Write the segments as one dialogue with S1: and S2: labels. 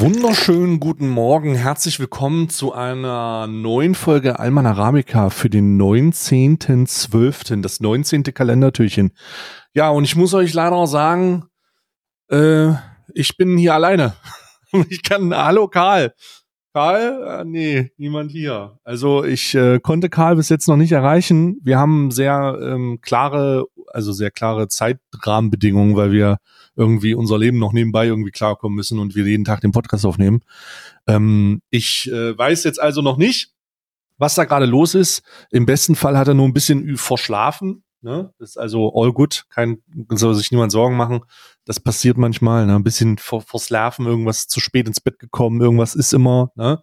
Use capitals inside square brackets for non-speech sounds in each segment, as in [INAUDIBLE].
S1: wunderschönen guten Morgen. Herzlich willkommen zu einer neuen Folge Alman Arabica für den 19.12., das 19. Kalendertürchen. Ja, und ich muss euch leider sagen, äh, ich bin hier alleine. [LAUGHS] Ich kann, hallo Karl. Karl? Äh, nee, niemand hier. Also ich äh, konnte Karl bis jetzt noch nicht erreichen. Wir haben sehr ähm, klare, also sehr klare Zeitrahmenbedingungen, weil wir irgendwie unser Leben noch nebenbei irgendwie klarkommen müssen und wir jeden Tag den Podcast aufnehmen. Ähm, ich äh, weiß jetzt also noch nicht, was da gerade los ist. Im besten Fall hat er nur ein bisschen verschlafen. Ne? Das ist also all good. Kein, soll sich niemand Sorgen machen. Das passiert manchmal. Ne? Ein bisschen vor, verslafen, irgendwas zu spät ins Bett gekommen, irgendwas ist immer. Ne?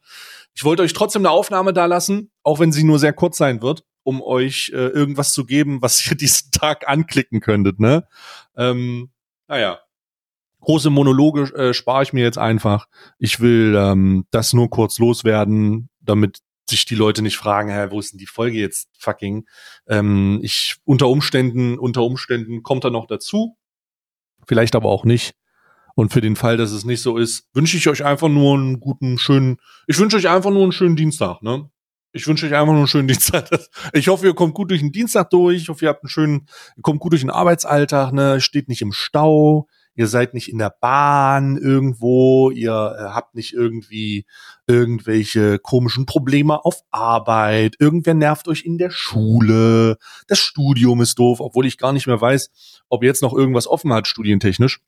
S1: Ich wollte euch trotzdem eine Aufnahme da lassen, auch wenn sie nur sehr kurz sein wird, um euch äh, irgendwas zu geben, was [LAUGHS] ihr diesen Tag anklicken könntet. Ne? Ähm, naja, große Monologe äh, spare ich mir jetzt einfach. Ich will ähm, das nur kurz loswerden, damit sich die Leute nicht fragen, hä, wo ist denn die Folge jetzt fucking? Ähm, ich unter Umständen, unter Umständen kommt er noch dazu, vielleicht aber auch nicht. Und für den Fall, dass es nicht so ist, wünsche ich euch einfach nur einen guten, schönen, ich wünsche euch einfach nur einen schönen Dienstag, ne? Ich wünsche euch einfach nur einen schönen Dienstag. [LAUGHS] Ich hoffe, ihr kommt gut durch den Dienstag durch. Ich hoffe, ihr habt einen schönen, ihr kommt gut durch den Arbeitsalltag, ne? Steht nicht im Stau ihr seid nicht in der Bahn irgendwo, ihr äh, habt nicht irgendwie irgendwelche komischen Probleme auf Arbeit, irgendwer nervt euch in der Schule, das Studium ist doof, obwohl ich gar nicht mehr weiß, ob jetzt noch irgendwas offen hat, studientechnisch.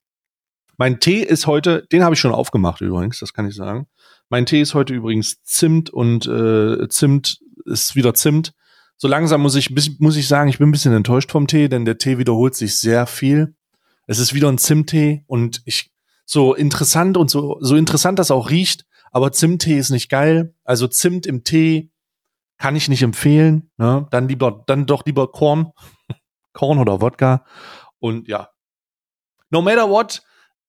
S1: Mein Tee ist heute, den habe ich schon aufgemacht übrigens, das kann ich sagen. Mein Tee ist heute übrigens Zimt und äh, Zimt ist wieder Zimt. So langsam muss ich, muss ich sagen, ich bin ein bisschen enttäuscht vom Tee, denn der Tee wiederholt sich sehr viel. Es ist wieder ein Zimttee und ich so interessant und so so interessant das auch riecht, aber Zimttee ist nicht geil. Also Zimt im Tee kann ich nicht empfehlen. Ne? Dann lieber dann doch lieber Korn, [LAUGHS] Korn oder Wodka und ja. No matter what,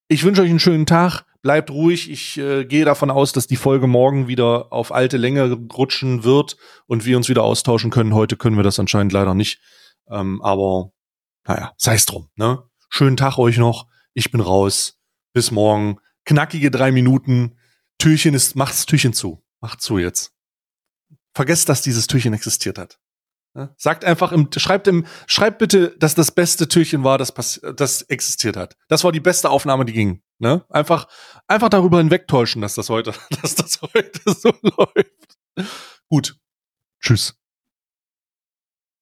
S1: ich wünsche euch einen schönen Tag. Bleibt ruhig. Ich äh, gehe davon aus, dass die Folge morgen wieder auf alte Länge rutschen wird und wir uns wieder austauschen können. Heute können wir das anscheinend leider nicht. Ähm, aber naja, sei es drum. Ne? Schönen Tag euch noch. Ich bin raus. Bis morgen. Knackige drei Minuten. Türchen ist, macht's Türchen zu. Macht zu jetzt. Vergesst, dass dieses Türchen existiert hat. Ja? Sagt einfach im, schreibt im, schreibt bitte, dass das beste Türchen war, das, das existiert hat. Das war die beste Aufnahme, die ging. Ne? Einfach, einfach darüber hinwegtäuschen, dass das heute, [LAUGHS] dass das heute so [LAUGHS] läuft. Gut. Tschüss.